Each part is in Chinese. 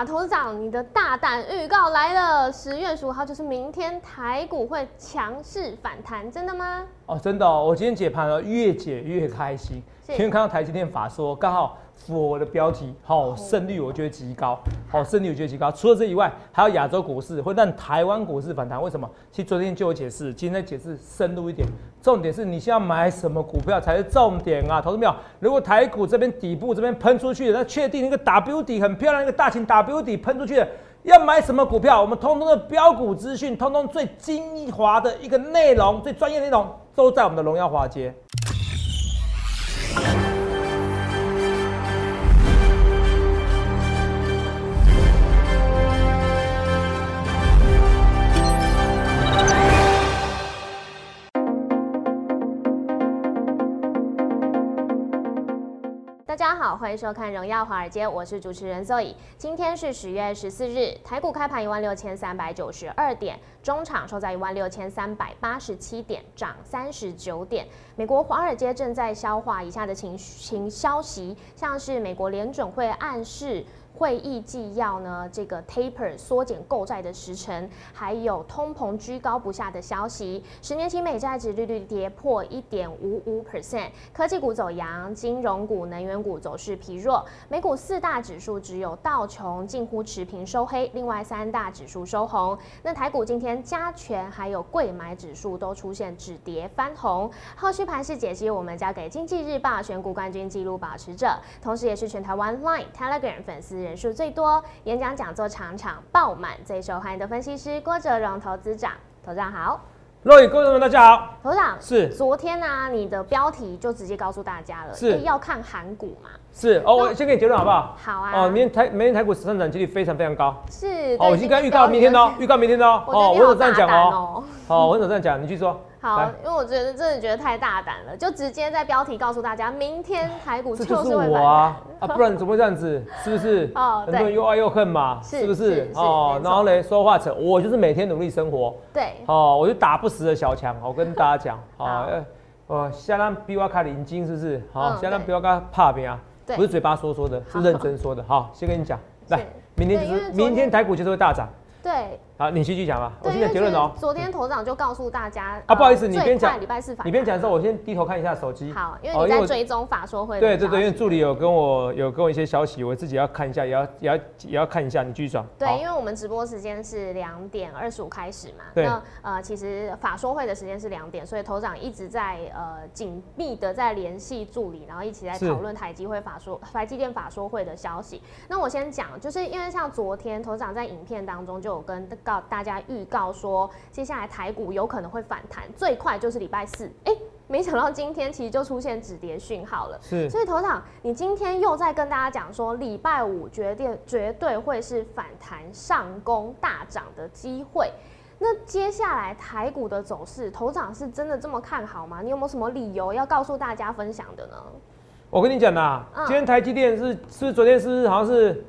哇，头长，你的大胆预告来了！十月十五号就是明天，台股会强势反弹，真的吗？哦，真的哦，我今天解盘了，越解越开心，因为看到台积电法说刚好符合我的标题，好胜率我觉得极高，好胜率我觉得极高。除了这以外，还有亚洲股市会让台湾股市反弹，为什么？其实昨天就有解释，今天解释深入一点。重点是你现在买什么股票才是重点啊，投资没如果台股这边底部这边喷出去，那确定那个 W 底很漂亮，一个大型 W 底喷出去，要买什么股票？我们通通的标股资讯，通通最精华的一个内容，最专业内容都在我们的荣耀华街。欢迎收看《荣耀华尔街》，我是主持人 Zoe。今天是十月十四日，台股开盘一万六千三百九十二点，中场收在一万六千三百八十七点，涨三十九点。美国华尔街正在消化以下的情情消息，像是美国联准会暗示。会议纪要呢？这个 taper 缩减购债的时程，还有通膨居高不下的消息。十年期美债值利率跌破一点五五 percent。科技股走阳，金融股、能源股走势疲弱。美股四大指数只有道琼近乎持平收黑，另外三大指数收红。那台股今天加权还有贵买指数都出现止跌翻红。后续盘势解析，我们交给经济日报选股冠军纪录保持者，同时也是全台湾 Line Telegram 粉丝。人数最多，演讲讲座场场爆满，最受欢迎的分析师郭哲荣投资长，投长好，各位观众们大家好，头长是。昨天呢，你的标题就直接告诉大家了，是。要看韩股嘛？是哦，我先给你结论好不好？好啊。哦，明天台明天台股上涨几率非常非常高。是。哦，我已经刚预告明天的，预告明天的哦。哦，我怎么这样讲哦？哦，我怎么这样讲？你继续说。好，因为我觉得真的觉得太大胆了，就直接在标题告诉大家，明天台股就是我啊啊，不然怎么会这样子？是不是？哦，很多人又爱又恨嘛，是不是？哦，然后嘞，说话扯，我就是每天努力生活。对。哦，我就打不死的小强，我跟大家讲，好，呃，相当比我卡领金，是不是？好，相当比我卡怕边啊？不是嘴巴说说的，是认真说的。好，先跟你讲，来，明天就是明天台股就是会大涨。对。好，你继续讲吧。我现在结论哦。昨天头长就告诉大家啊，不好意思，你边讲礼拜四你边讲的时候，我先低头看一下手机。好，因为你在追踪法说会。对对对，因为助理有跟我有跟我一些消息，我自己要看一下，也要也要也要看一下。你继续讲。对，因为我们直播时间是两点二十五开始嘛。对。那呃，其实法说会的时间是两点，所以头长一直在呃紧密的在联系助理，然后一起在讨论台积会法说台积电法说会的消息。那我先讲，就是因为像昨天头长在影片当中就有跟告大家预。告说接下来台股有可能会反弹，最快就是礼拜四。哎，没想到今天其实就出现止跌讯号了。是，所以头场，你今天又在跟大家讲说，礼拜五决定绝对会是反弹上攻大涨的机会。那接下来台股的走势，头长是真的这么看好吗？你有没有什么理由要告诉大家分享的呢？我跟你讲啦，今天台积电是是昨天是好像是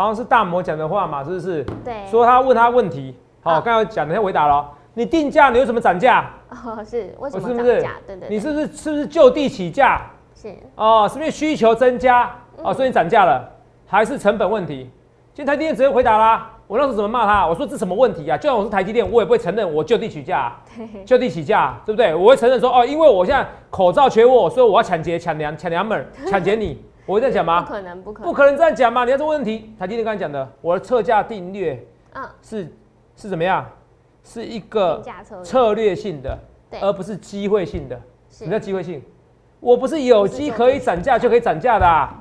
好像是大魔讲的话嘛？是不是？对，说他问他问题。好，刚刚讲，的要回答了。你定价，你为什么涨价？哦，是为什么涨价？对对。你是不是是不是就地起价？是。哦，是不是需求增加？哦，所以你涨价了，还是成本问题？今天台积电直接回答啦。我那时候怎么骂他？我说这什么问题啊？就算我是台积电，我也不会承认我就地起价。就地起价，对不对？我会承认说，哦，因为我现在口罩缺货，所以我要抢劫、抢粮、抢粮们、抢劫你。我会这样讲吗？不可能，不可能，不可能这样讲嘛？你要这问题，台积电刚才讲的，我的测价定略，嗯，是。是怎么样？是一个策略性的，而不是机会性的。什么叫机会性？我不是有机可以涨价就可以涨价的，啊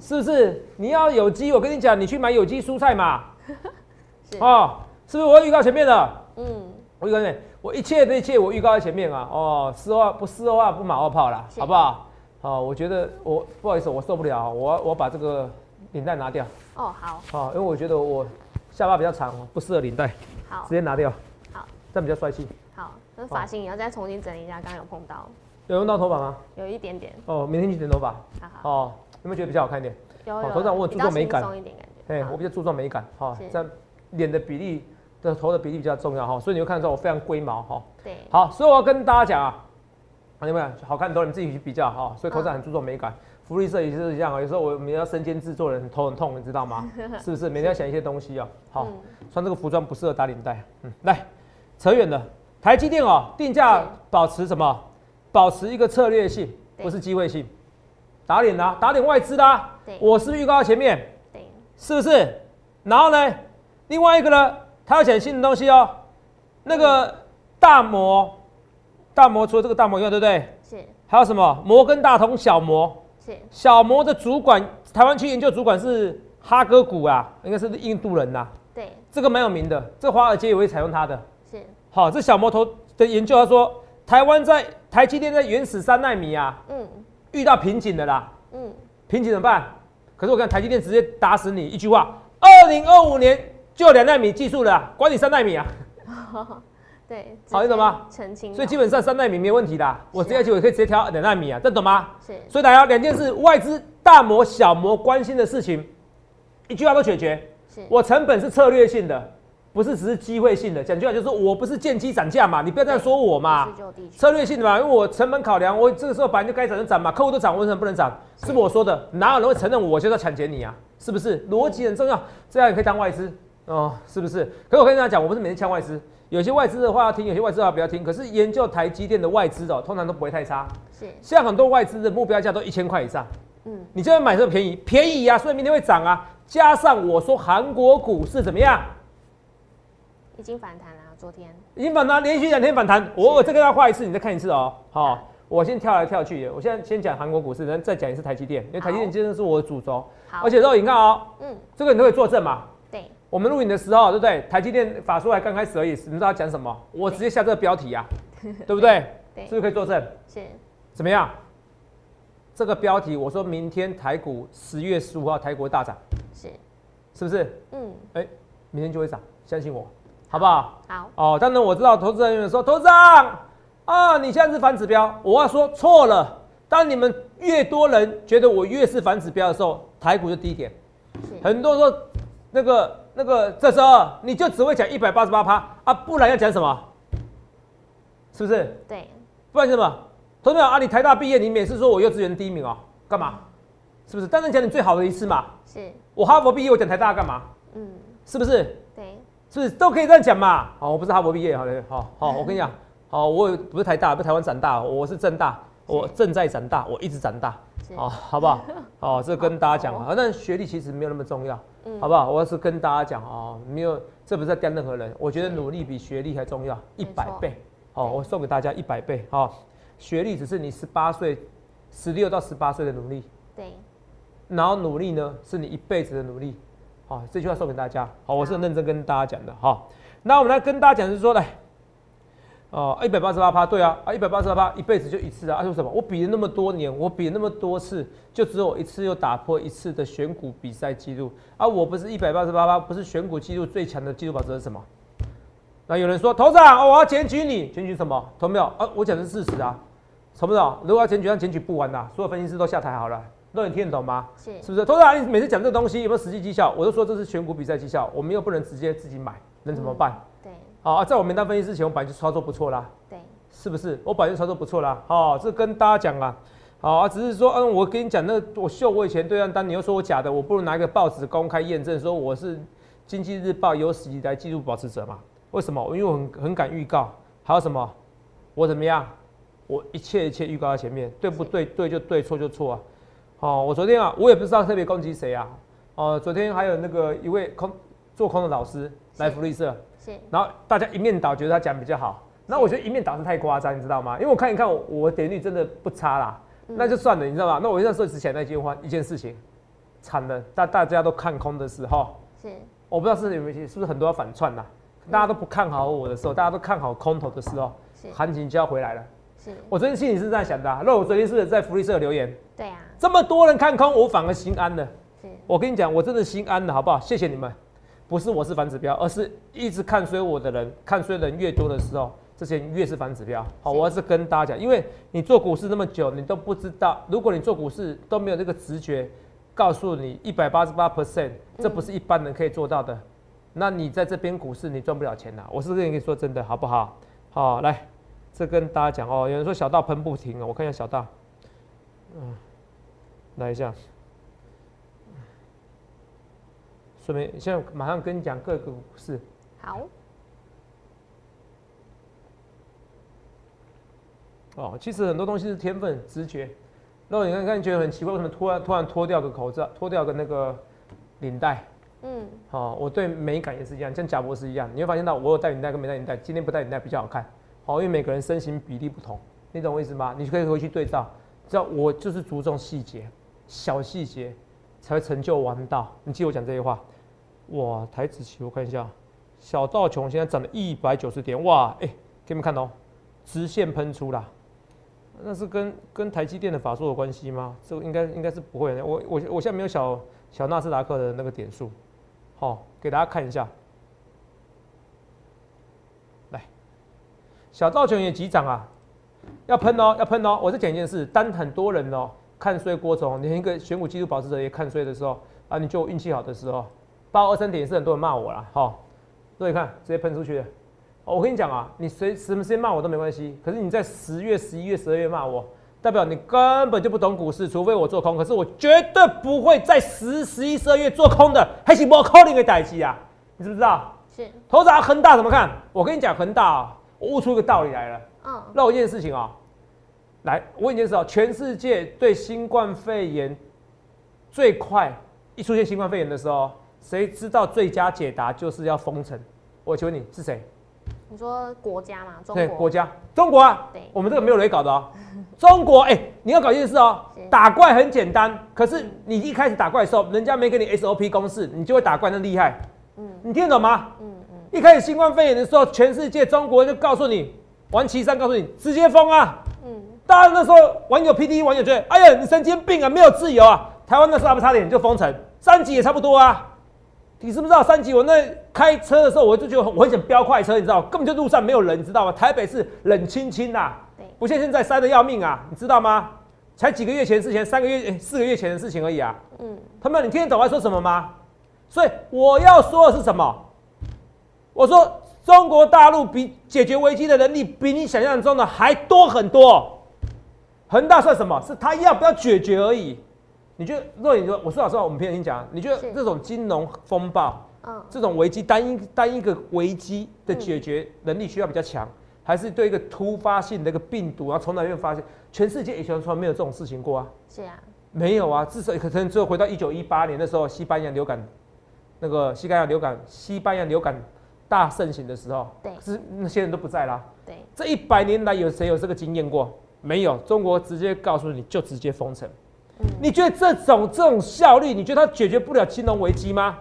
是不是？你要有机，我跟你讲，你去买有机蔬菜嘛。哦，是不是？我预告前面的，嗯，我预告前面，我一切的一切我预告在前面啊。哦，事后不实话不马后炮啦，好不好？好，我觉得我不好意思，我受不了，我我把这个领带拿掉。哦，好。好，因为我觉得我下巴比较长，不适合领带。好，直接拿掉。好，这样比较帅气。好，那发型也要再重新整理一下，刚刚有碰到。有用到头发吗？有一点点。哦，明天去剪头发。好好。哦，有没有觉得比较好看一点？有有。头上我注重美感。松一点感觉。哎，我比较注重美感。哈，这样脸的比例的头的比例比较重要哈，所以你会看到我非常龟毛哈。对。好，所以我要跟大家讲啊，有没有好看的头你们自己去比较哈。所以口罩很注重美感。福利社也是一样啊，有时候我们要身兼制作人，头很痛，你知道吗？是不是？每天要想一些东西啊。好，穿这个服装不适合打领带。嗯，来，扯远了。台积电哦，定价保持什么？保持一个策略性，不是机会性。打脸啦，打脸外资啦。我是不是预告到前面？对，是不是？然后呢，另外一个呢，他要讲新的东西哦。那个大摩，大摩除了这个大摩以外，对不对？是。还有什么？摩根大通小摩。是。小摩的主管，台湾区研究主管是哈哥古啊，应该是印度人呐。对。这个蛮有名的，这华尔街也会采用他的。是。好，这小摩头的研究，他说台湾在台积电在原始三纳米啊，嗯，遇到瓶颈的啦。嗯。瓶颈怎么办？可是我看台积电直接打死你一句话：二零二五年就两纳米技术了，管你三纳米啊！对，好，你懂吗？澄清。所以基本上三纳米没问题的，我接下去我可以直接调两纳米啊，这懂吗？是。所以大家两件事，外资大模小模关心的事情，一句话都解决。是。我成本是策略性的，不是只是机会性的。讲句话就是我不是见机涨价嘛，你不要这样说我嘛。策略性的嘛，因为我成本考量，我这个时候本来就该涨就涨嘛，客户都涨，为什么不能涨？是不是我说的？哪有人会承认我就是要抢劫你啊？是不是？逻辑很重要，这样也可以当外资哦，是不是？可是我跟大家讲，我不是每天抢外资。有些外资的话要听，有些外资的话不要听。可是研究台积电的外资哦，通常都不会太差。是，像很多外资的目标价都一千块以上。嗯，你这边买这么便宜，便宜呀，所以明天会涨啊。加上我说韩国股市怎么样？已经反弹了，昨天已经反弹，连续两天反弹。我我再跟他画一次，你再看一次哦。好，我先跳来跳去，我现在先讲韩国股市，然后再讲一次台积电，因为台积电真的是我的主轴。好，而且肉你看哦，嗯，这个你都可以作证嘛。我们录影的时候，对不对？台积电法说还刚开始而已，你知道讲什么？我直接下这个标题呀，对不对？对，是不是可以作证？是。怎么样？这个标题，我说明天台股十月十五号台股大涨，是，是不是？嗯。哎，明天就会涨，相信我，好不好？好。哦，当然我知道投资人员说，投资长啊，你现在是反指标，我要说错了。当你们越多人觉得我越是反指标的时候，台股就低点。很多人说那个。那个这时候你就只会讲一百八十八趴啊，不然要讲什么？是不是？对。不然什么？同学们啊，你台大毕业，你每次说我幼稚园第一名哦，干嘛？是不是？当然讲你最好的一次嘛。是。我哈佛毕业，我讲台大干嘛？嗯。是不是？对。是不是都可以这样讲嘛？好，我不是哈佛毕业，好的，好好，我跟你讲，好，我不是台大，不是台湾长大，我是正大，我正在长大，我一直长大，好，好不好？哦，这跟大家讲啊，那学历其实没有那么重要。好不好？我要是跟大家讲哦，没有，这不是在刁任何人。我觉得努力比学历还重要，一百倍。好，我送给大家一百倍。好，学历只是你十八岁、十六到十八岁的努力。对。然后努力呢，是你一辈子的努力。好，这句话送给大家。好，我是很认真跟大家讲的。好，那我们来跟大家讲，是说来。哦，一百八十八趴，对啊，啊，一百八十八趴，一辈子就一次啊，啊，说什么？我比了那么多年，我比了那么多次，就只有一次又打破一次的选股比赛记录啊！我不是一百八十八趴，不是选股记录最强的记录保持是什么？那有人说，头长，我要检举你，检举什么？投没有？啊，我讲的是事实啊，懂不懂？如果要检举，那检举不完呐，所有分析师都下台好了，那你听得懂吗？是，是不是？头长，你每次讲这个东西有没有实际绩效？我就说这是选股比赛绩效，我们又不能直接自己买，能怎么办？好，在我名单分析之前，我本来就操作不错啦。对，是不是？我本来就操作不错啦。好，这跟大家讲啊，好啊，只是说，嗯，我跟你讲，那我秀我以前对账单，你又说我假的，我不如拿一个报纸公开验证，说我是经济日报有史以来记录保持者嘛？为什么？因为我很很敢预告。还有什么？我怎么样？我一切一切预告在前面，对不对？对就对，错就错啊。好，我昨天啊，我也不知道特别攻击谁啊。哦，昨天还有那个一位空做空的老师来福利社。然后大家一面倒，觉得他讲比较好。那我觉得一面倒是太夸张，你知道吗？因为我看一看，我点率真的不差啦。那就算了，你知道吗？那我那时候之前那句话，一件事情，惨了。大大家都看空的时候，是我不知道是有没有，是不是很多要反串呐？大家都不看好我的时候，大家都看好空头的时候，行情就要回来了。是我昨天心里是这样想的。那我昨天是不是在福利社留言？对啊。这么多人看空，我反而心安了。是我跟你讲，我真的心安了，好不好？谢谢你们。不是我是反指标，而是一直看衰我的人，看衰人越多的时候，这些越是反指标。好，我要是跟大家讲，因为你做股市那么久，你都不知道，如果你做股市都没有这个直觉，告诉你一百八十八 percent，这不是一般人可以做到的，那你在这边股市你赚不了钱的。我是跟你说真的，好不好？好，来，这跟大家讲哦。有人说小道喷不停哦，我看一下小道，嗯，来一下，顺便现在马上跟你讲各个股市。好。哦，其实很多东西是天分、直觉。那你看看，觉得很奇怪，为什么突然突然脱掉个口罩，脱掉个那个领带？嗯，好，我对美感也是一样，像贾博士一样，你会发现到我有戴领带跟没戴领带，今天不戴领带比较好看。好，因为每个人身形比例不同，你懂我意思吗？你可以回去对照，知道我就是注重细节，小细节才会成就王道。你记我讲这些话。哇，台子期我看一下，小道琼现在涨了一百九十点，哇，哎，给你们看哦，直线喷出啦。那是跟跟台积电的法术有关系吗？这应该应该是不会的。我我我现在没有小小纳斯达克的那个点数，好，给大家看一下。来，小道琼也急涨啊，要喷哦，要喷哦！我再讲一件事，当很多人哦看衰郭总，连一个选股技术保持者也看衰的时候啊，你就运气好的时候，八二三点是很多人骂我了，好，各位看，直接喷出去了。我跟你讲啊，你谁什么时间骂我都没关系。可是你在十月、十一月、十二月骂我，代表你根本就不懂股市。除非我做空，可是我绝对不会在十、十一、十二月做空的。还是我扣你个代机啊？你知不知道？是。头砸恒大怎么看？我跟你讲，恒大啊，我悟出一个道理来了。嗯。那我一件事情啊，来，我问一件事啊，全世界对新冠肺炎最快一出现新冠肺炎的时候，谁知道最佳解答就是要封城？我请问你是谁？你说国家嘛？对，国家，中国啊。对，我们这个没有雷搞的哦。中国，哎，你要搞一件事哦。打怪很简单，可是你一开始打怪的时候，人家没给你 SOP 公式，你就会打怪那厉害。嗯，你听得懂吗？嗯嗯。一开始新冠肺炎的时候，全世界中国就告诉你，玩岐山告诉你，直接封啊。嗯。大家那时候网友 PD 网友觉得，哎呀，你神经病啊，没有自由啊。台湾那时候还不差点就封城，三级也差不多啊。你知不知道三级？我那开车的时候，我就觉得我很想飙快车，你知道，根本就路上没有人，你知道吗？台北是冷清清呐，不像现在塞得要命啊，你知道吗？才几个月前的事情，三个月、四个月前的事情而已啊。嗯，他们，你听得懂我在说什么吗？所以我要说的是什么？我说中国大陆比解决危机的能力比你想象中的还多很多。恒大算什么？是他要不要解决而已。你觉得若你说，我说老实话，我们平常经讲，你觉得这种金融风暴，嗯，这种危机单一单一个危机的解决能力需要比较强，还是对一个突发性的一个病毒，然后从哪边发现？全世界以前从来没有这种事情过啊？是啊，没有啊，至少可能只有回到一九一八年的时候，西班牙流感，那个西班牙流感，西班牙流感大盛行的时候，对，是那些人都不在啦。对，这一百年来有谁有这个经验过？没有，中国直接告诉你就直接封城。你觉得这种这种效率，你觉得它解决不了金融危机吗？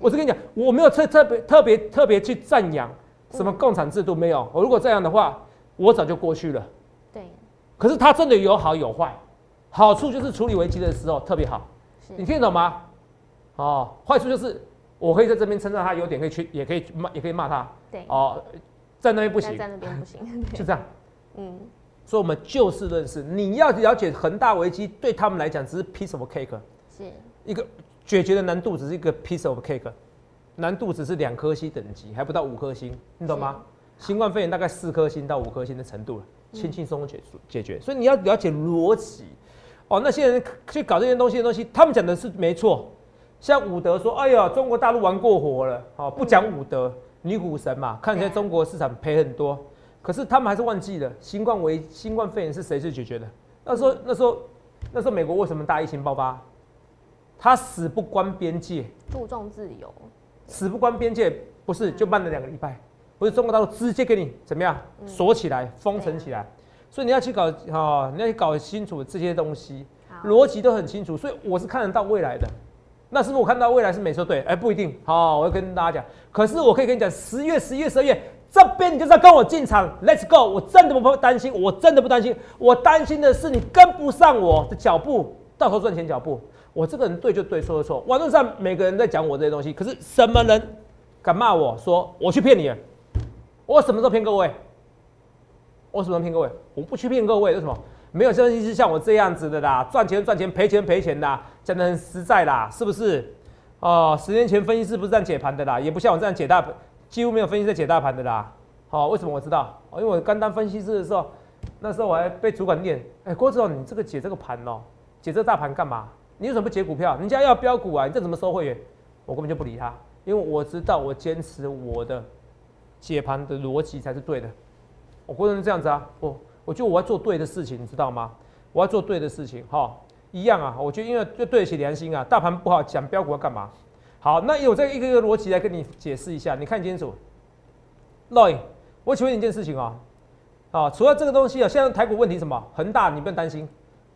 我是跟你讲，我没有特特别特别特别去赞扬什么共产制度，没有。我如果这样的话，我早就过去了。对。可是它真的有好有坏，好处就是处理危机的时候特别好，你听得懂吗？哦，坏处就是我可以在这边称赞他优点，可以去也可以骂也可以骂他。对。哦，在那边不行，在那边不行，就这样。嗯。所以，我们就事论事。你要了解恒大危机，对他们来讲只是 piece of cake，是一个解决的难度只是一个 piece of cake，难度只是两颗星等级，还不到五颗星，你懂吗？新冠肺炎大概四颗星到五颗星的程度了，轻轻松松解解决。所以你要了解逻辑。哦，那些人去搞这些东西的东西，他们讲的是没错。像伍德说：“哎呀，中国大陆玩过火了。”哦，不讲伍德，女股神嘛，看起来中国市场赔很多。可是他们还是忘记了新冠危新冠肺炎是谁去解决的？那时候那时候那时候美国为什么大疫情爆发？他死不关边界，注重自由，死不关边界不是就慢了两个礼拜？不是中国大陆直接给你怎么样锁起来封城起来？所以你要去搞哈，你要去搞清楚这些东西，逻辑都很清楚。所以我是看得到未来的。那是不是我看到未来是没说对？哎，不一定。好，我要跟大家讲。可是我可以跟你讲，十月、十一月、十二月。这边你就是要跟我进场，Let's go！我真的不担心，我真的不担心。我担心的是你跟不上我的脚步，到头赚钱脚步。我这个人对就对，错就错。网络上每个人在讲我这些东西，可是什么人敢骂我说我去骗你？我什么时候骗各位？我什么时候骗各位？我不去骗各位，为什么？没有分析师像我这样子的啦，赚钱赚钱，赔钱赔钱的，讲的很实在啦，是不是？哦，十年前分析师不是这样解盘的啦，也不像我这样解大。几乎没有分析在解大盘的啦，好，为什么我知道？因为我刚当分析师的时候，那时候我还被主管念，哎，郭总，你这个解这个盘哦，解这大盘干嘛？你为什么不解股票？人家要标股啊，你这怎么收会员？我根本就不理他，因为我知道我坚持我的解盘的逻辑才是对的。我不能这样子啊，我我觉得我要做对的事情，你知道吗？我要做对的事情，哈，一样啊。我觉得因为就对得起良心啊，大盘不好讲标股要干嘛？好，那有这一个一个逻辑来跟你解释一下，你看清楚。Roy，我请问你一件事情啊，啊，除了这个东西啊，现在台股问题什么？恒大你不用担心，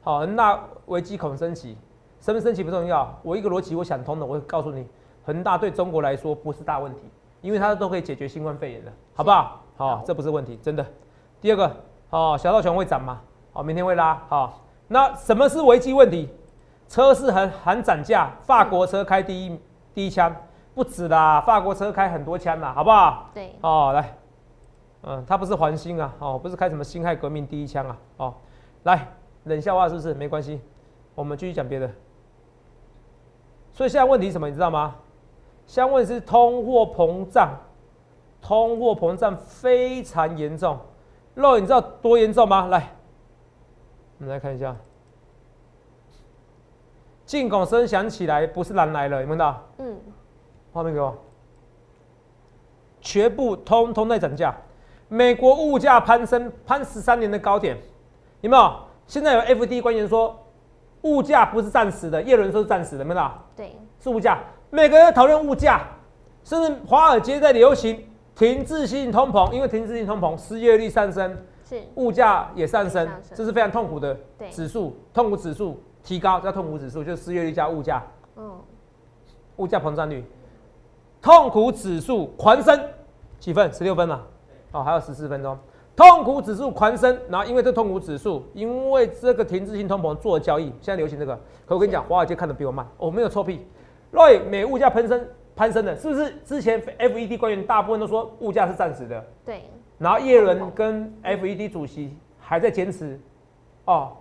好，恒大危机恐升级，升不升级不重要，我一个逻辑我想通了，我会告诉你，恒大对中国来说不是大问题，因为它都可以解决新冠肺炎的，好不好？好，这不是问题，真的。第二个，哦，小道琼会涨吗？好，明天会拉，好，那什么是危机问题？车市很很涨价，法国车开第一第一枪。不止啦，法国车开很多枪啦，好不好？对。哦，来，嗯，他不是环星啊，哦，不是开什么辛亥革命第一枪啊，哦，来，冷笑话是不是？没关系，我们继续讲别的。所以现在问题什么，你知道吗？现在问题是通货膨胀，通货膨胀非常严重。肉，你知道多严重吗？来，我们来看一下，进口声响起来，不是蓝来了，有没有到？嗯。画面给我，全部通通在涨价。美国物价攀升，攀十三年的高点，有没有？现在有 F D 官员说，物价不是暂时的，叶伦说是暂时的，有没有？对，是物价。每个人讨论物价，甚至华尔街在流行停滞性通膨，因为停滞性通膨，失业率上升，是物价也上升，这是非常痛苦的指数，痛苦指数提高叫痛苦指数，就是失业率加物价，嗯，物价膨胀率。痛苦指数狂升，几分？十六分嘛。哦，还有十四分钟。痛苦指数狂升，然后因为这痛苦指数，因为这个停滞性通膨做交易，现在流行这个。可我跟你讲，华尔街看的比我慢，我没有臭屁。Roy，美物价攀升，攀升的，是不是？之前 FED 官员大部分都说物价是暂时的。对。然后耶伦跟 FED 主席还在坚持。哦，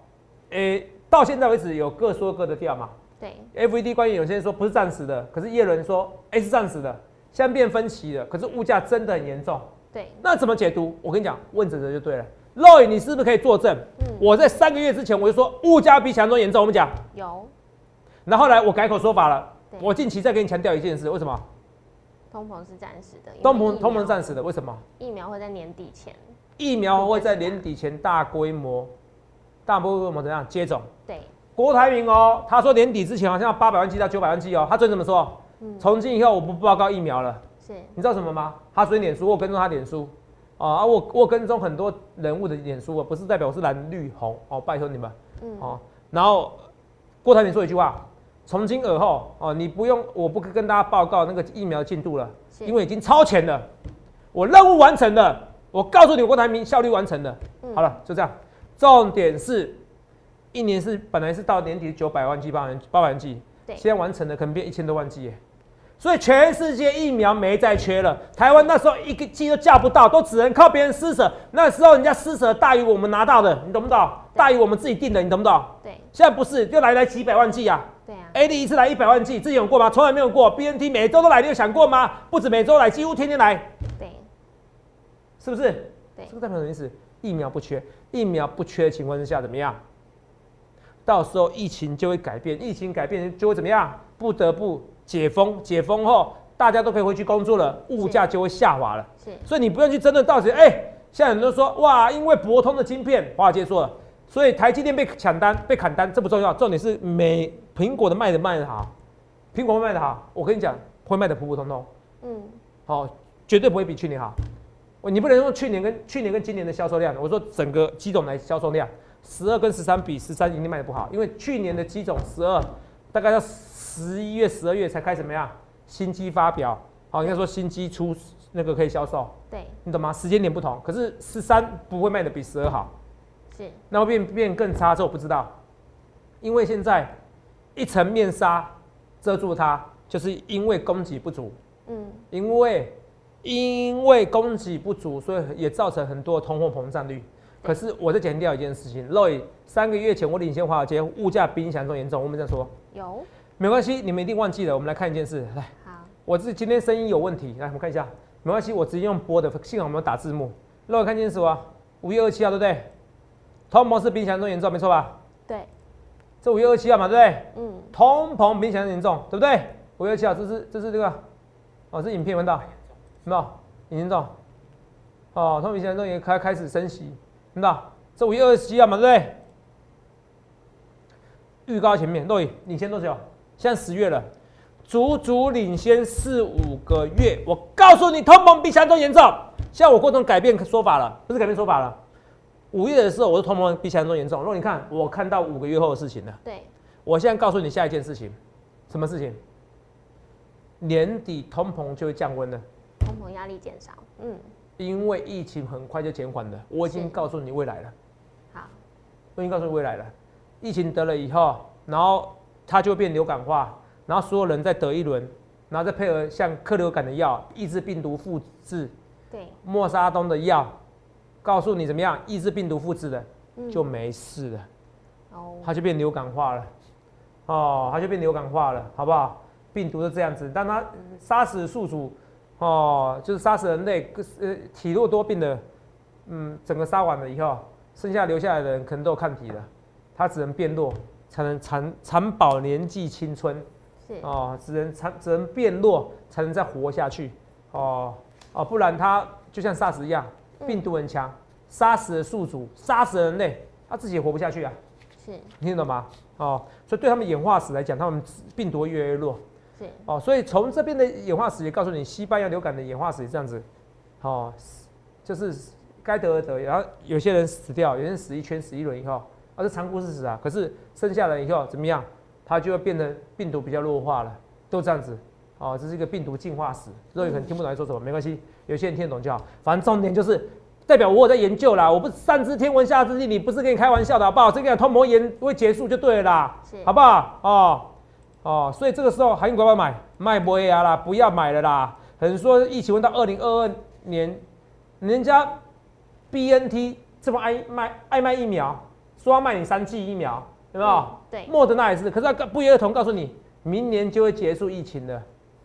诶，到现在为止有各说各的调嘛。对，FED 官员有些人说不是暂时的，可是叶伦说哎是暂时的，现在变分歧了。可是物价真的很严重。对，那怎么解读？我跟你讲，问哲哲就对了。Roy，你是不是可以作证？嗯，我在三个月之前我就说物价比想象中严重。我们讲有，然后来我改口说法了。我近期再给你强调一件事，为什么？通膨是暂时的。通膨通膨暂时的，为什么？疫苗会在年底前。疫苗会在年底前大规模、大规模怎样接种？对。郭台铭哦，他说年底之前好像要八百万剂到九百万剂哦，他昨天怎么说？从今以后我不报告疫苗了。是，你知道什么吗？他昨天脸书，我跟踪他脸书啊，我我跟踪很多人物的脸书啊，不是代表我是蓝绿红哦，拜托你们，嗯哦。然后郭台铭说一句话：从今而后哦，你不用，我不跟大家报告那个疫苗进度了，因为已经超前了，我任务完成了，我告诉你，郭台铭效率完成了。好了，就这样。重点是。一年是本来是到年底九百万剂八万八万剂，对，现在完成的可能变一千多万剂耶，所以全世界疫苗没再缺了。台湾那时候一个剂都叫不到，都只能靠别人施舍。那时候人家施舍大于我们拿到的，你懂不懂？大于我们自己定的，你懂不懂？对。现在不是，就来来几百万剂啊。对啊。A D 一次来一百万剂，之前有过吗？从来没有过。B N T 每周都来，你有想过吗？不止每周来，几乎天天来。对。是不是？对。这个代表什么意思？疫苗不缺，疫苗不缺的情况之下怎么样？到时候疫情就会改变，疫情改变就会怎么样？不得不解封，解封后大家都可以回去工作了，物价就会下滑了。是，所以你不用去争论到底。哎，现在很多人说哇，因为博通的晶片，华尔街说了，所以台积电被抢单、被砍单，这不重要，重点是美苹果的卖的卖的好，苹果会卖的好，我跟你讲，会卖的普普通通。嗯，好，绝对不会比去年好。你不能用去年跟去年跟今年的销售量，我说整个机种来销售量。十二跟十三比，十三一定卖的不好，因为去年的机种十二大概要十一月、十二月才开始怎么样？新机发表，好，应该说新机出那个可以销售。对，你懂吗？时间点不同，可是十三不会卖的比十二好。是，那会变变更差，这我不知道，因为现在一层面纱遮住它，就是因为供给不足。嗯，因为因为供给不足，所以也造成很多通货膨胀率。可是我在强调一件事情，Roy，三个月前我领先华尔街，物价比你想象中严重。我们这样说，有，没关系，你们一定忘记了。我们来看一件事，来，好，我是今天声音有问题，来，我们看一下，没关系，我直接用播的，幸好我们打字幕。Roy，看清楚啊，五月二七号，对不对？通膨是比你想象中严重，没错吧？对。这五月二七号嘛，对不对？嗯。通膨明显严重，对不对？五月二七号，这是这是这个，哦，是影片闻到，没有？很严重。哦，通膨明显严重也开开始升息，听到？这五月二十七号嘛，对不对？预告前面，洛伊领先多久？现在十月了，足足领先四五个月。我告诉你，通膨比想象中严重。现在我过程改变说法了，不是改变说法了。五月的时候，我是通膨比想象中严重。如果你看，我看到五个月后的事情了。对。我现在告诉你下一件事情，什么事情？年底通膨就会降温了。通膨压力减少，嗯。因为疫情很快就减缓了，我已经告诉你未来了。好。我已经告诉你未来了。疫情得了以后，然后它就变流感化，然后所有人再得一轮，然后再配合像克流感的药，抑制病毒复制。对。莫沙东的药，告诉你怎么样抑制病毒复制的，就没事了。哦。它就变流感化了。哦，它就变流感化了，好不好？病毒是这样子，但它杀死宿主，哦，就是杀死人类，呃，体弱多病的，嗯，整个杀完了以后，剩下留下来的人可能都有抗体了。他只能变弱，才能长长保年纪青春，是。哦，只能长只能变弱，才能再活下去，哦哦，不然他就像 SARS 一样，病毒很强，杀死了宿主，杀死了人类，他自己也活不下去啊，是，听懂吗？哦，所以对他们演化史来讲，他们病毒越来越弱，是哦，所以从这边的演化史也告诉你，西班牙流感的演化史这样子，哦，就是该得而得，然后有些人死掉，有些人死一圈死一轮以后。啊，这残酷事实啊！可是生下来以后怎么样？它就会变得病毒比较弱化了，都这样子。哦，这是一个病毒进化史。所以可能听不懂在说什么，没关系，有些人听得懂就好。反正重点就是代表我在研究啦，我不上知天文下知地理，不是跟你开玩笑的好不好？这个通膜炎会结束就对了啦，好不好？哦哦，所以这个时候还应该不要买？卖不会啊啦，不要买了啦。很说疫情问到二零二二年，人家 B N T 这么爱卖爱卖疫苗。说要卖你三剂疫苗，有没有？对，莫德纳也是。可是他不约而同告诉你，明年就会结束疫情的，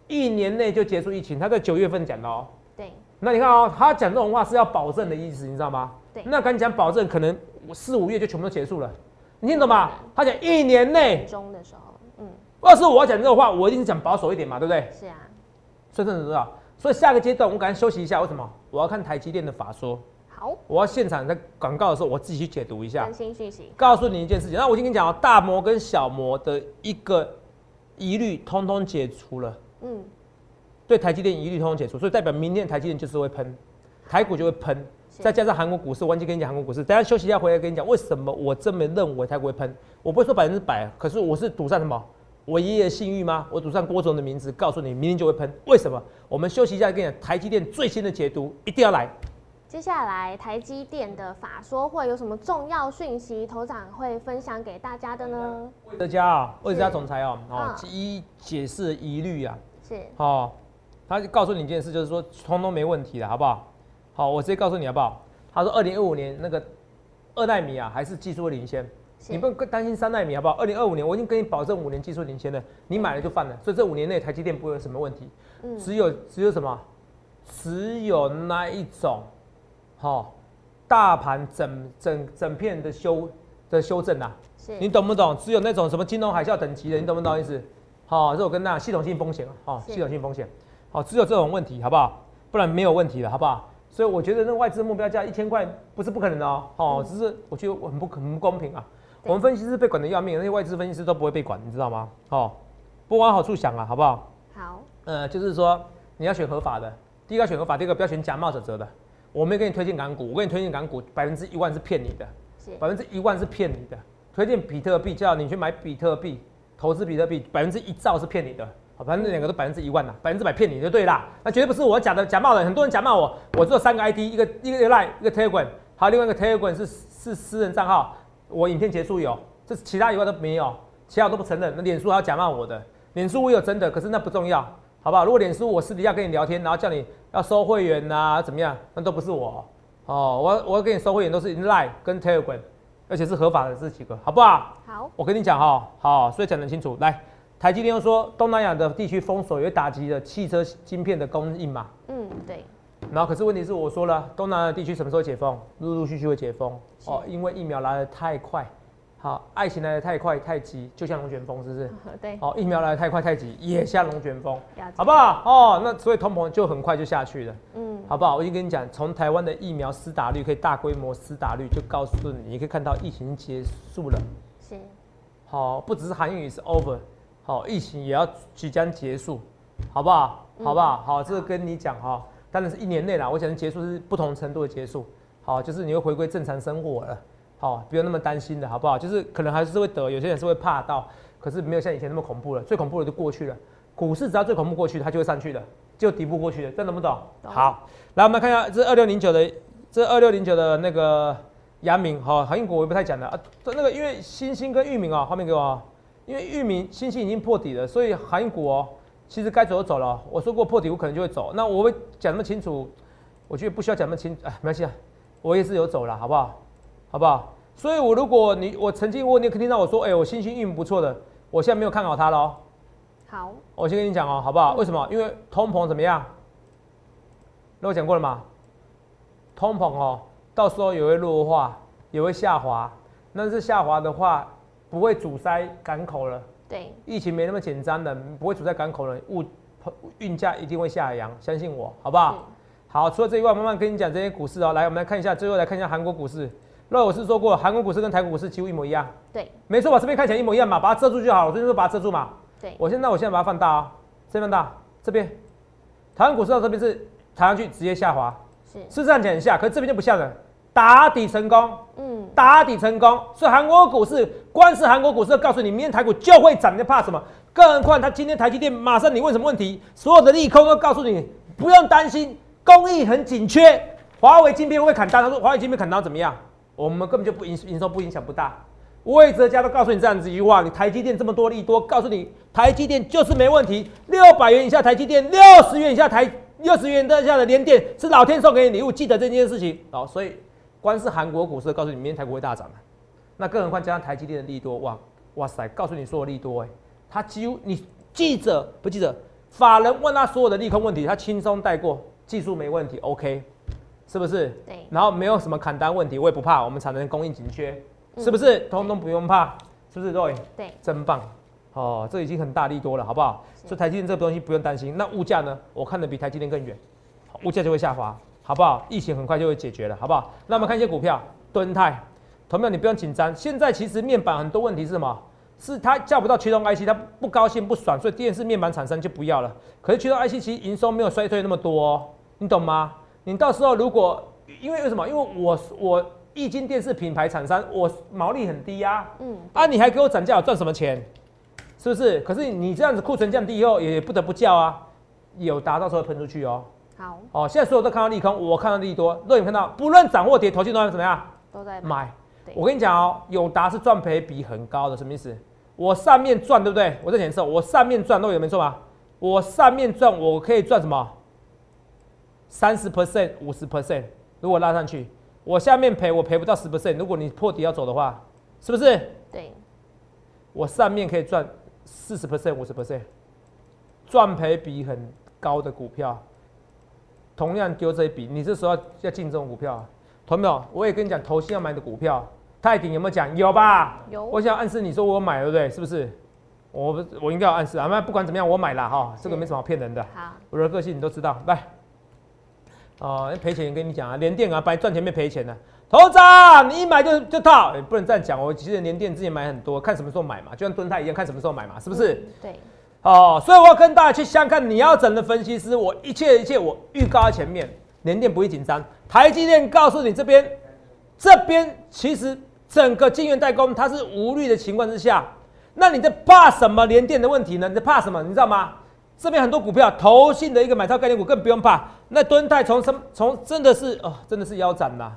一年内就结束疫情。他在九月份讲的哦。对。那你看哦，他讲这种话是要保证的意思，你知道吗？对。那敢讲保证，可能四五月就全部都结束了，你听懂吗？他讲一年内。中的时候，嗯。要是我要讲这个话，我一定是讲保守一点嘛，对不对？是啊。所以知道，所以下个阶段我赶紧休息一下，为什么？我要看台积电的法说。好，我要现场在广告的时候，我自己去解读一下。更新讯息，告诉你一件事情。那我先跟你讲哦，大摩跟小摩的一个疑虑，通通解除了。嗯，对台积电疑虑通通解除，所以代表明天台积电就是会喷，台股就会喷。再加上韩国股市，我忘记跟你讲韩国股市。等下休息一下回来跟你讲，为什么我这么认为台股会喷？我不会说百分之百，可是我是赌上什么？我爷爷的信誉吗？我赌上郭总的名字，告诉你明天就会喷。为什么？我们休息一下，跟你讲台积电最新的解读，一定要来。接下来台积电的法说会有什么重要讯息？头长会分享给大家的呢？魏哲家啊，魏哲家总裁哦，哦，一解释疑虑啊，是，哦，他就告诉你一件事，就是说通通没问题的，好不好？好，我直接告诉你好不好？他说二零二五年那个二代米啊，还是技术领先，你不用担心三纳米好不好？二零二五年我已经跟你保证五年技术领先了，你买了就犯了，所以这五年内台积电不会有什么问题。嗯，只有只有什么？只有那一种。好，大盘整整整片的修的修正呐，你懂不懂？只有那种什么金融海啸等级的，你懂不懂意思？好，这我跟那系统性风险啊，好，系统性风险，好，只有这种问题，好不好？不然没有问题了，好不好？所以我觉得那外资目标价一千块不是不可能的哦，好，只是我觉得很不很不公平啊。我们分析师被管的要命，那些外资分析师都不会被管，你知道吗？哦，不往好处想啊，好不好？好，呃，就是说你要选合法的，第一个选合法，第二个不要选假冒者折的。我没给你推荐港股，我给你推荐港股，百分之一万是骗你的，百分之一万是骗你的。推荐比特币，叫你去买比特币，投资比特币，百分之一兆是骗你的。好，反正这两个都百分之一万呐，百分之百骗你就对啦。那绝对不是我假的假冒的，很多人假冒我，我只有三个 ID，一个一个 Line，一个 Telegram，还有另外一个 Telegram 是是私人账号。我影片结束有，这其他以外都没有，其他我都不承认。那脸书还要假冒我的，脸书我有真的，可是那不重要。好不好？如果脸书我私底下跟你聊天，然后叫你要收会员呐，怎么样？那都不是我哦。我我要给你收会员都是 Line 跟 Telegram，而且是合法的这几个，好不好？好。我跟你讲哈，好，所以讲得清楚。来，台积电又说东南亚的地区封锁也打击了汽车晶片的供应嘛。嗯，对。然后可是问题是我说了，东南亚地区什么时候解封？陆陆续续会解封哦，因为疫苗来的太快。好，爱情来的太快太急，就像龙卷风，是不是？对。哦，疫苗来的太快太急，也像龙卷风，好不好？哦，那所以通膨就很快就下去了，嗯，好不好？我已经跟你讲，从台湾的疫苗施打率可以大规模施打率，就告诉你，你可以看到疫情结束了。是，好，不只是韩语是 over，好，疫情也要即将结束，好不好？好不好？好，这个跟你讲哈，当然是一年内啦，我讲的结束是不同程度的结束，好，就是你会回归正常生活了，好，不用那么担心的好不好？就是可能还是会得，有些人是会怕到，可是没有像以前那么恐怖了，最恐怖的就过去了，股市只要最恐怖过去，它就会上去了，就底部过去了，这样懂不懂？懂。好，来我们来看一下这二六零九的，这二六零九的那个阳明，好，航运股我也不太讲了。啊，那个因为星星跟域名哦，后面给我哦，因为域名星星已经破底了，所以航运股哦，其实该走就走了哦。我说过破底我可能就会走，那我会讲那么清楚，我觉得不需要讲那么清，哎，没关系啊，我也是有走了，好不好？好不好？所以我如果你我曾经我你可以听到我说，哎、我新兴运不错的，我现在没有看好它了哦。好，我先跟你讲哦，好不好？为什么？因为通膨怎么样？那我讲过了嘛，通膨哦，到时候也会弱化，也会下滑。那是下滑的话，不会阻塞港口了。对，疫情没那么简单的，不会处在港口的，物运价一定会下扬，相信我，好不好？好，除了这以外，慢慢跟你讲这些股市哦。来，我们来看一下，最后来看一下韩国股市。那我是说过，韩国股市跟台股股市几乎一模一样，对，没错吧？这边看起来一模一样嘛，把它遮住就好了。我最近说把它遮住嘛。对，我现在我现在把它放大啊、这边放大，这边台湾股市到这边是抬上去直接下滑，是，是这样讲很像，可是这边就不像了，打底成功，嗯，打底成功，所以韩国股市光是韩国股市告诉你，明天台股就会涨，你怕什么？更何况他今天台积电马上你问什么问题，所有的利空都告诉你不用担心，工艺很紧缺，华为晶片会砍单？他说华为晶片砍单怎么样？我们根本就不影营收不影响不大。魏哲家都告诉你这样子一句话，你台积电这么多利多，告诉你台积电就是没问题，六百元以下台积电，六十元以下台六十元以下的联电是老天送给你礼物，记得这件事情哦。所以光是韩国股市告诉你明天台股会大涨的，那更何况加上台积电的利多，哇哇塞，告诉你所有利多哎、他几乎你记者不记者，法人问他所有的利空问题，他轻松带过，技术没问题，OK，是不是？对，然后没有什么砍单问题，我也不怕，我们产能供应紧缺，是不是？通通不用怕，是不是？Roy，对，真棒，哦，这已经很大力多了，好不好？所以台积电这个东西不用担心。那物价呢？我看的比台积电更远，物价就会下滑，好不好？疫情很快就会解决了，好不好？那我们看一些股票，敦泰，同样你不用紧张。现在其实面板很多问题是什么？是它叫不到驱动 IC，它不高兴不爽，所以电视面板厂商就不要了。可是驱动 IC 其实营收没有衰退那么多、哦，你懂吗？你到时候如果因为为什么？因为我我液晶电视品牌厂商，我毛利很低呀、嗯，啊，你还给我涨价，我赚什么钱？是不是？可是你这样子库存降低以后，也不得不叫啊，有达到时候会喷出去哦。好，哦，现在所有都看到利空，我看到利多。若你看到，不论涨或跌，投信都要怎么样都在买？我跟你讲哦，友达是赚赔比很高的，什么意思？我上面赚对不对？我在显示我上面赚，都有没错吧？我上面赚，我可以赚什么？三十 percent、五十 percent，如果拉上去，我下面赔，我赔不到十 percent。如果你破底要走的话，是不是？对，我上面可以赚四十 percent、五十 percent，赚赔比很高的股票，同样丢这一笔，你这时候要要进这种股票啊，同没有？我也跟你讲，投信要买的股票，泰鼎有没有讲？有吧？有我想暗示你说我有买，对不对？是不是？我不我应该有暗示啊，那不管怎么样，我买了哈，这个是没什么好骗人的。好，我的个性你都知道，来，哦、赔钱跟你讲啊，连电啊，白赚钱没赔钱的、头子啊，你一买就就套，欸不能这样讲。我其实连电之前买很多，看什么时候买嘛，就像蹲泰一样，看什么时候买嘛，是不是？嗯？对，哦，所以我要跟大家去相看你要整的分析师，我一切一切我预告在前面，联电不会紧张，台积电告诉你这边，这边其实整个晶圆代工它是无虑的情况之下，那你在怕什么联电的问题呢？你在怕什么？你知道吗？这边很多股票，投信的一个买超概念股更不用怕。那敦泰从什从真的是哦，真的是腰斩啦，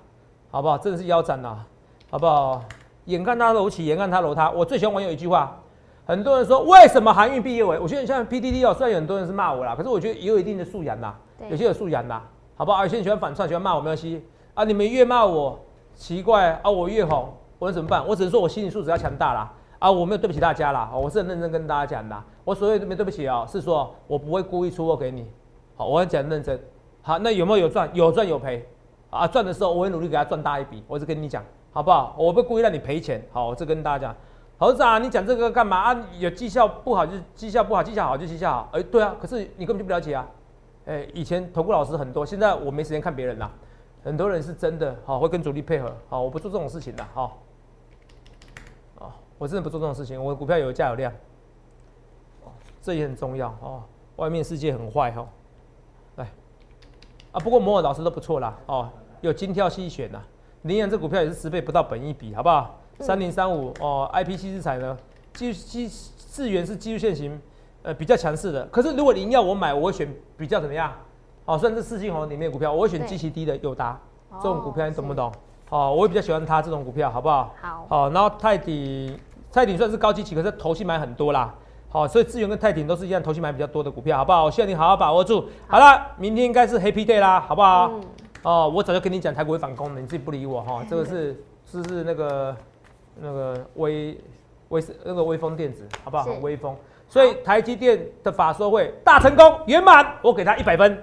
好不好？真的是腰斩啦，好不好？眼看它楼起，眼看它楼塌。我最喜欢网友一句话，很多人说为什么韩运毕业为？我觉得像 PDD 哦，虽然有很多人是骂我啦，可是我觉得也有一定的素养啦，有些有素养啦，好不好？有些人喜欢反串，喜欢骂我没关系啊。你们越骂我奇怪啊，我越红，我能怎么办？我只能说我心理素质要强大啦。啊，我没有对不起大家啦，哦我是很认真跟大家讲的啊。我所谓的没对不起啊、是说我不会故意出货给你。好，我很讲认真。好，那有没有有赚？有赚有赔。啊，赚的时候我会努力给他赚大一笔。我只跟你讲，好不好？我不故意让你赔钱，好，我这跟大家讲，猴子啊，你讲这个干嘛啊？有绩效不好就绩效不好，绩效好就绩效好，哎，对啊，可是你根本就不了解啊，哎，以前投顾老师很多，现在我没时间看别人啦，很多人是真的好会跟主力配合，好，我不做这种事情的，好，哦，我真的不做这种事情，我的股票有价有量，哦，这也很重要哦，外面世界很坏哈。来啊，不过摩尔老师都不错啦，哦，有精挑细选呐。羚羊这股票也是十倍不到本一比，好不好？三零三五哦，I P 七日彩呢，技技智源是技术线型，呃，比较强势的。可是如果您要我买，我会选比较怎么样？哦，算是四星红里面股票，我会选极其低的友达这种股票，你懂不懂？哦，我也比较喜欢它这种股票，好不好？好。好，然后泰鼎，泰鼎算是高基期，可是头期买很多啦。好，所以资源跟泰鼎都是一样，投资买比较多的股票，好不好？我希望你好好把握住。好了，明天应该是 Happy Day 啦，好不好？哦，我早就跟你讲台股会反攻的，你自己不理我哈。这个是是是那个那个微微那个微风电子，好不好？微风。所以台积电的法说会大成功圆满，我给他一百分。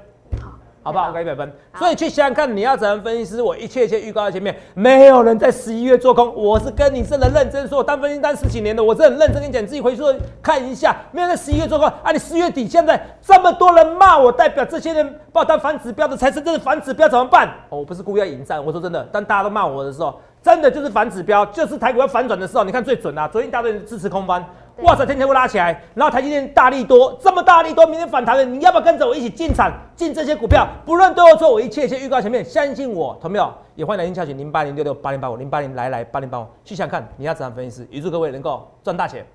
好不好？我给一百分。所以去想想看，你要怎样分析师？我一切一切预告在前面，没有人在十一月做空。我是跟你真的认真说，当分析单十几年的，我是很认真跟你讲，你自己回去看一下，没有在十一月做空啊！你十月底现在这么多人骂我，代表这些人报单反指标的才是真的反指标，怎么办？哦，我不是故意要引战，我说真的，当大家都骂我的时候，真的就是反指标，就是台股要反转的时候，你看最准啊！昨天一大堆人支持空翻。哇塞，天天会拉起来，然后台积电大力多，这么大力多，明天反弹了，你要不要跟着我一起进场进这些股票？不论对或错，我一切一切预告前面，相信我，同没有？也欢迎来电洽询零八零六六八零八五零八零来来八零八五，去想看你要怎样分析师，预祝各位能够赚大钱。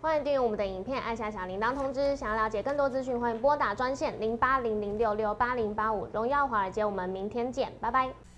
欢迎订阅我们的影片，按下小铃铛通知。想要了解更多资讯，欢迎拨打专线零八零零六六八零八五。荣耀华尔街，我们明天见，拜拜。